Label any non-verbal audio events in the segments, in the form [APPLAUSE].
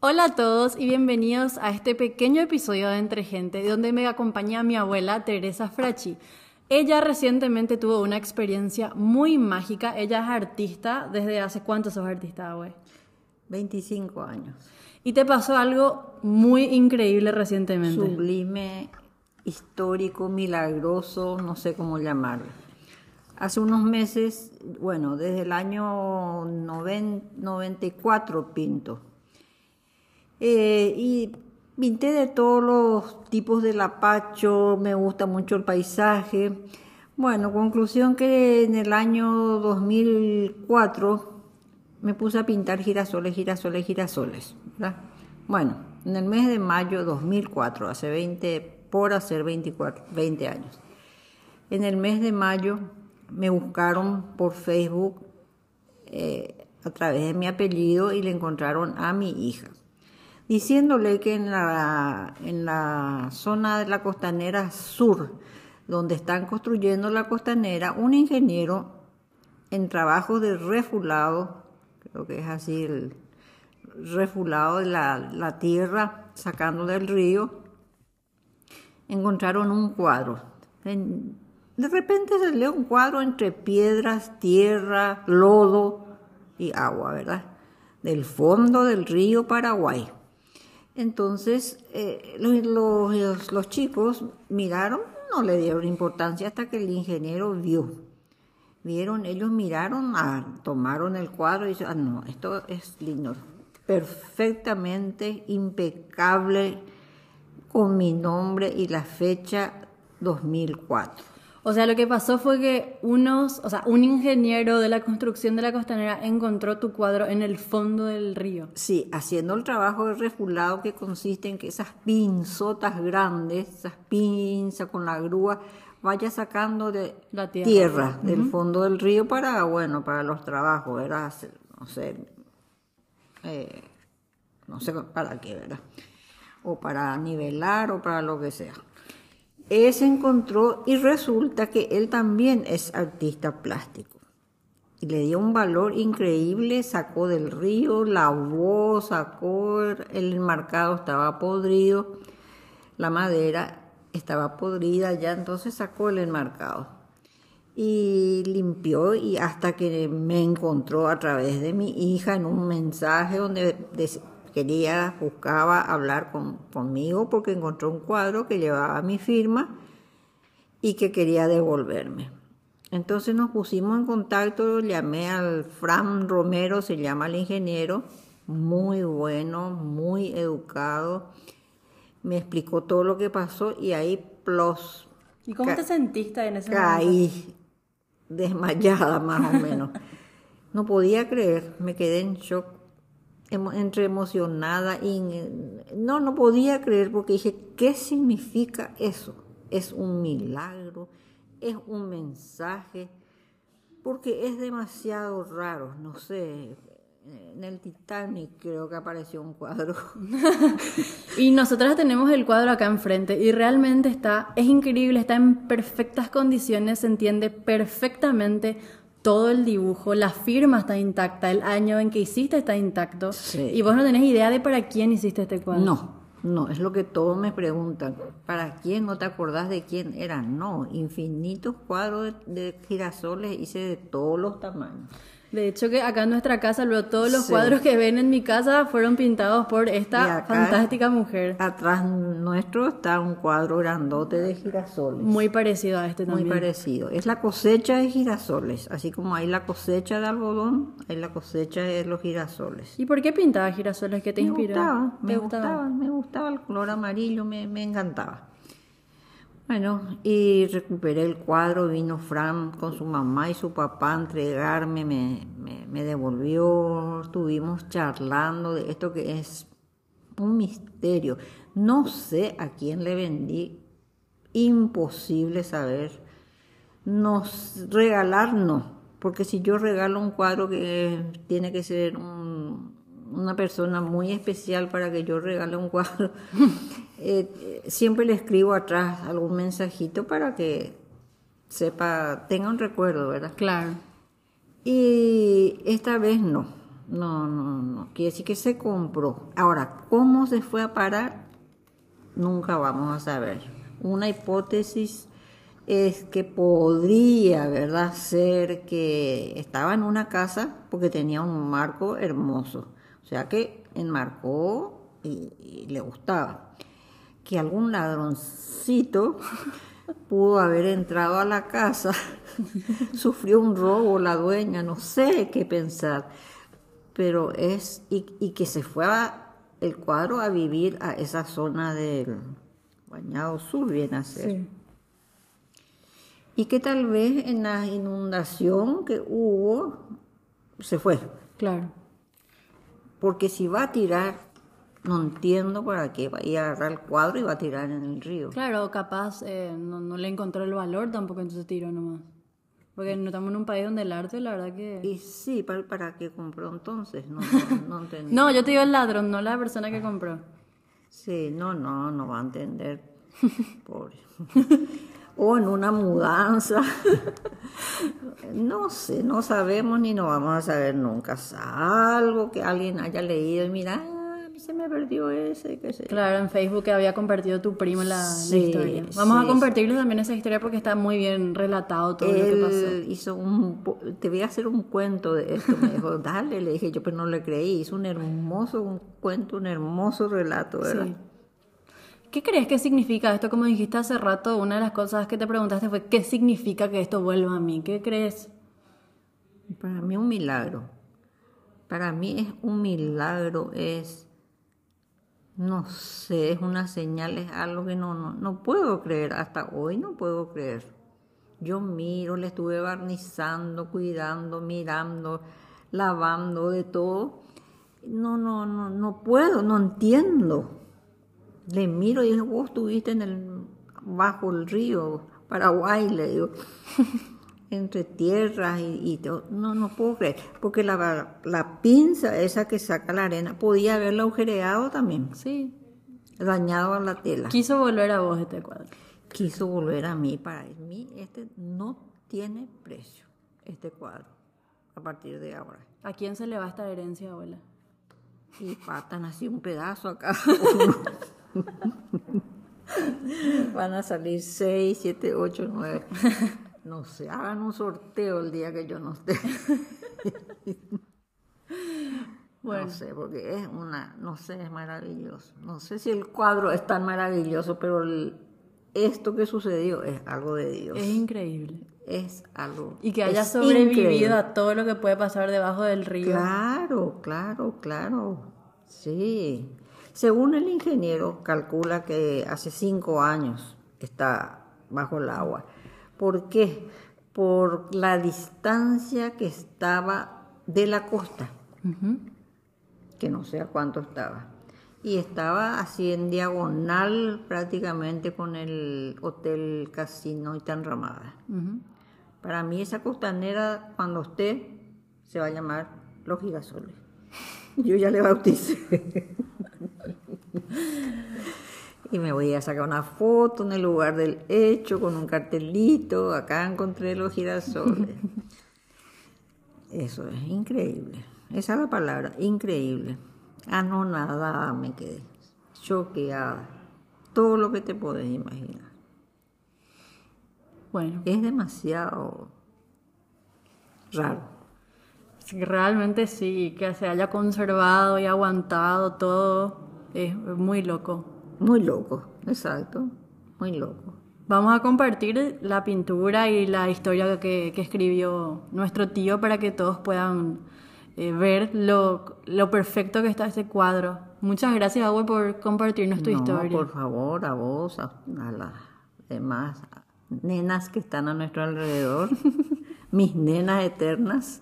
Hola a todos y bienvenidos a este pequeño episodio de Entre Gente, donde me acompaña mi abuela Teresa Frachi. Ella recientemente tuvo una experiencia muy mágica. Ella es artista. ¿Desde hace cuánto sos artista, güey? 25 años. Y te pasó algo muy increíble recientemente. Sublime, histórico, milagroso, no sé cómo llamarlo. Hace unos meses, bueno, desde el año 94 pinto. Eh, y pinté de todos los tipos de lapacho, me gusta mucho el paisaje. Bueno, conclusión que en el año 2004 me puse a pintar girasoles, girasoles, girasoles. Bueno, en el mes de mayo de 2004, hace 20, por hacer 24, 20 años. En el mes de mayo me buscaron por Facebook eh, a través de mi apellido y le encontraron a mi hija, diciéndole que en la, zona de la costanera sur, donde están construyendo la costanera, un ingeniero en trabajo de refulado, creo que es así el refulado de la, tierra, sacando del río, encontraron un cuadro. de repente lee un cuadro entre piedras, tierra, lodo y agua, ¿verdad? Del fondo del río Paraguay. Entonces, eh, los, chicos miraron, no le dieron importancia hasta que el ingeniero vio. Vieron, ellos miraron, ah, tomaron el cuadro y dijeron, ah, no, esto es lindo, perfectamente impecable con mi nombre y la fecha 2004. O sea, lo que pasó fue que unos, o sea, un ingeniero de la construcción de la costanera encontró tu cuadro en el fondo del río. Sí, haciendo el trabajo de refulado que consiste en que esas pinzotas grandes, esas pinzas con la grúa, vaya sacando de la tierra, del fondo del río para, bueno, para los trabajos, ¿verdad? No sé, eh, no sé para qué, ¿verdad? O para nivelar o para lo que sea. Él se encontró y resulta que él también es artista plástico. Y le dio un valor increíble, sacó del río, lavó, sacó, el enmarcado estaba podrido, la madera estaba podrida ya, entonces sacó el enmarcado y limpió y hasta que me encontró a través de mi hija en un mensaje donde quería, buscaba hablar conmigo porque encontró un cuadro que llevaba mi firma y que quería devolverme. Entonces nos pusimos en contacto, llamé al Fran Romero, se llama el ingeniero, muy bueno, muy educado, me explicó todo lo que pasó y ahí plus. ¿Y cómo te sentiste en ese momento? Caí desmayada más o menos. [LAUGHS] No podía creer, me quedé en shock, entre emocionada y no, no podía creer porque dije, ¿qué significa eso? Es un milagro, es un mensaje, porque es demasiado raro, no sé, en el Titanic creo que apareció un cuadro. [LAUGHS] y nosotras tenemos el cuadro acá enfrente y realmente está, es increíble, está en perfectas condiciones, se entiende perfectamente todo el dibujo, la firma está intacta, el año en que hiciste está intacto. Y vos no tenés idea de para quién hiciste este cuadro. No, no, es lo que todos me preguntan. ¿Para quién no te acordás de quién era? No, infinitos cuadros de girasoles hice de todos los tamaños. De hecho que acá en nuestra casa, luego todos los cuadros que ven en mi casa fueron pintados por esta fantástica mujer. Atrás nuestro está un cuadro grandote de girasoles. Muy parecido a este también. Muy parecido. Es la cosecha de girasoles. Así como hay la cosecha de algodón, hay la cosecha de los girasoles. ¿Y por qué pintaba girasoles? ¿Qué te me inspiró? Gustaba, me gustaba, me gustaba el color amarillo, me, me encantaba. Bueno, y recuperé el cuadro, vino Fran con su mamá y su papá a entregarme, me, me, devolvió, estuvimos charlando de esto que es un misterio. No sé a quién le vendí, imposible saber. Nos regalar no, porque si yo regalo un cuadro que tiene que ser una persona muy especial para que yo regale un cuadro, [LAUGHS] Eh, siempre le escribo atrás algún mensajito para que sepa, tenga un recuerdo, ¿verdad? Claro. Y esta vez no. No, no, no. Quiere decir que se compró. Ahora, ¿cómo se fue a parar? Nunca vamos a saber. Una hipótesis es que podría, ¿verdad?, ser que estaba en una casa porque tenía un marco hermoso. O sea que enmarcó y, le gustaba. Que algún ladroncito pudo haber entrado a la casa, [LAUGHS] sufrió un robo la dueña, no sé qué pensar, pero es, y, que se fue el cuadro a vivir a esa zona del Bañado Sur, viene a ser y que tal vez en la inundación que hubo se fue. Claro. Porque si va a tirar, no entiendo para qué va a ir a agarrar el cuadro y va a tirar en el río. Claro, capaz eh, no, le encontró el valor tampoco, entonces tiró nomás. Porque no estamos en un país donde el arte, la verdad que... Y sí, ¿para, para qué compró entonces? No, no, no, yo te digo el ladrón, no la persona que compró. Sí, no, no, no va a entender. Pobre o en una mudanza. no sé, no sabemos ni no vamos a saber nunca. Algo que alguien haya leído y mira, se me perdió ese, qué sé. Claro, en Facebook que había compartido tu primo la, historia. Vamos a compartirles también esa historia porque está muy bien relatado todo lo que pasó. Hizo un, te voy a hacer un cuento de esto. Me dijo, [LAUGHS] dale, le dije yo, pero no le creí. Hizo un hermoso un cuento, un hermoso relato, ¿verdad? ¿Qué crees que significa esto? Como dijiste hace rato, una de las cosas que te preguntaste fue ¿qué significa que esto vuelva a mí? ¿Qué crees? Para mí un milagro. Para mí es un milagro, es, no sé, es una señal, es algo que no, no, no puedo creer, hasta hoy no puedo creer. Yo miro, le estuve barnizando, cuidando, mirando, lavando, de todo. No, no, no, no puedo, no entiendo le miro y digo, vos estuviste en el, bajo el río Paraguay, le digo, [LAUGHS] entre tierras y, todo. No, no puedo creer, porque la, la pinza esa que saca la arena podía haberla agujereado también. Sí. Dañado a la tela. Quiso volver a vos este cuadro. Quiso volver a mí. Para mí este no tiene precio, este cuadro, a partir de ahora. ¿A quién se le va esta herencia, abuela? Y patan así un pedazo acá. [LAUGHS] Van a salir 6, 7, 8, 9. No sé, hagan un sorteo el día que yo no esté. [LAUGHS] Bueno. No sé, porque es una, no sé, es maravilloso. No sé si el cuadro es tan maravilloso, pero esto que sucedió es algo de Dios. Es increíble. Es algo. Y que haya sobrevivido a todo lo que puede pasar debajo del río. Claro, claro, claro. Sí. Según el ingeniero, calcula que hace cinco años está bajo el agua. ¿Por qué? Por la distancia que estaba de la costa, que no sé a cuánto estaba. Y estaba así en diagonal prácticamente con el hotel Casino y tan ramada. Para mí esa costanera, cuando esté, se va a llamar Los Girasoles. Yo ya le bauticé. [LAUGHS] y me voy a sacar una foto en el lugar del hecho con un cartelito. Acá encontré los girasoles. [LAUGHS] Eso es increíble. Esa es la palabra, increíble. Anonadada me quedé, choqueada. Todo lo que te puedes imaginar. Bueno. Es demasiado raro. Realmente sí, que se haya conservado y aguantado todo, es muy loco. Muy loco, exacto, muy loco. Vamos a compartir la pintura y la historia que, escribió nuestro tío para que todos puedan eh, ver lo, lo, perfecto que está ese cuadro. Muchas gracias, Agua, por compartirnos tu historia. Por favor, a vos, a, a las demás nenas que están a nuestro alrededor, [LAUGHS] mis nenas eternas.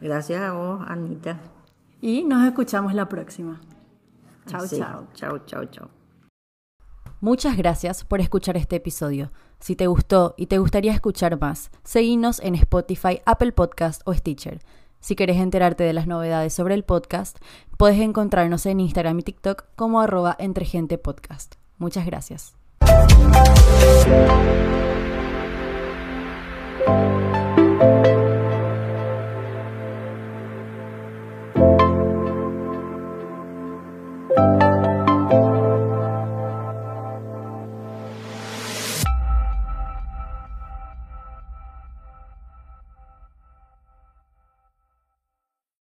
Gracias a vos, Anita. Y nos escuchamos la próxima. Chao, chao. Chao, chao, chao. Muchas gracias por escuchar este episodio. Si te gustó y te gustaría escuchar más, seguinos en Spotify, Apple Podcast o Stitcher. Si quieres enterarte de las novedades sobre el podcast, puedes encontrarnos en Instagram y TikTok como arroba entregentepodcast. Muchas gracias.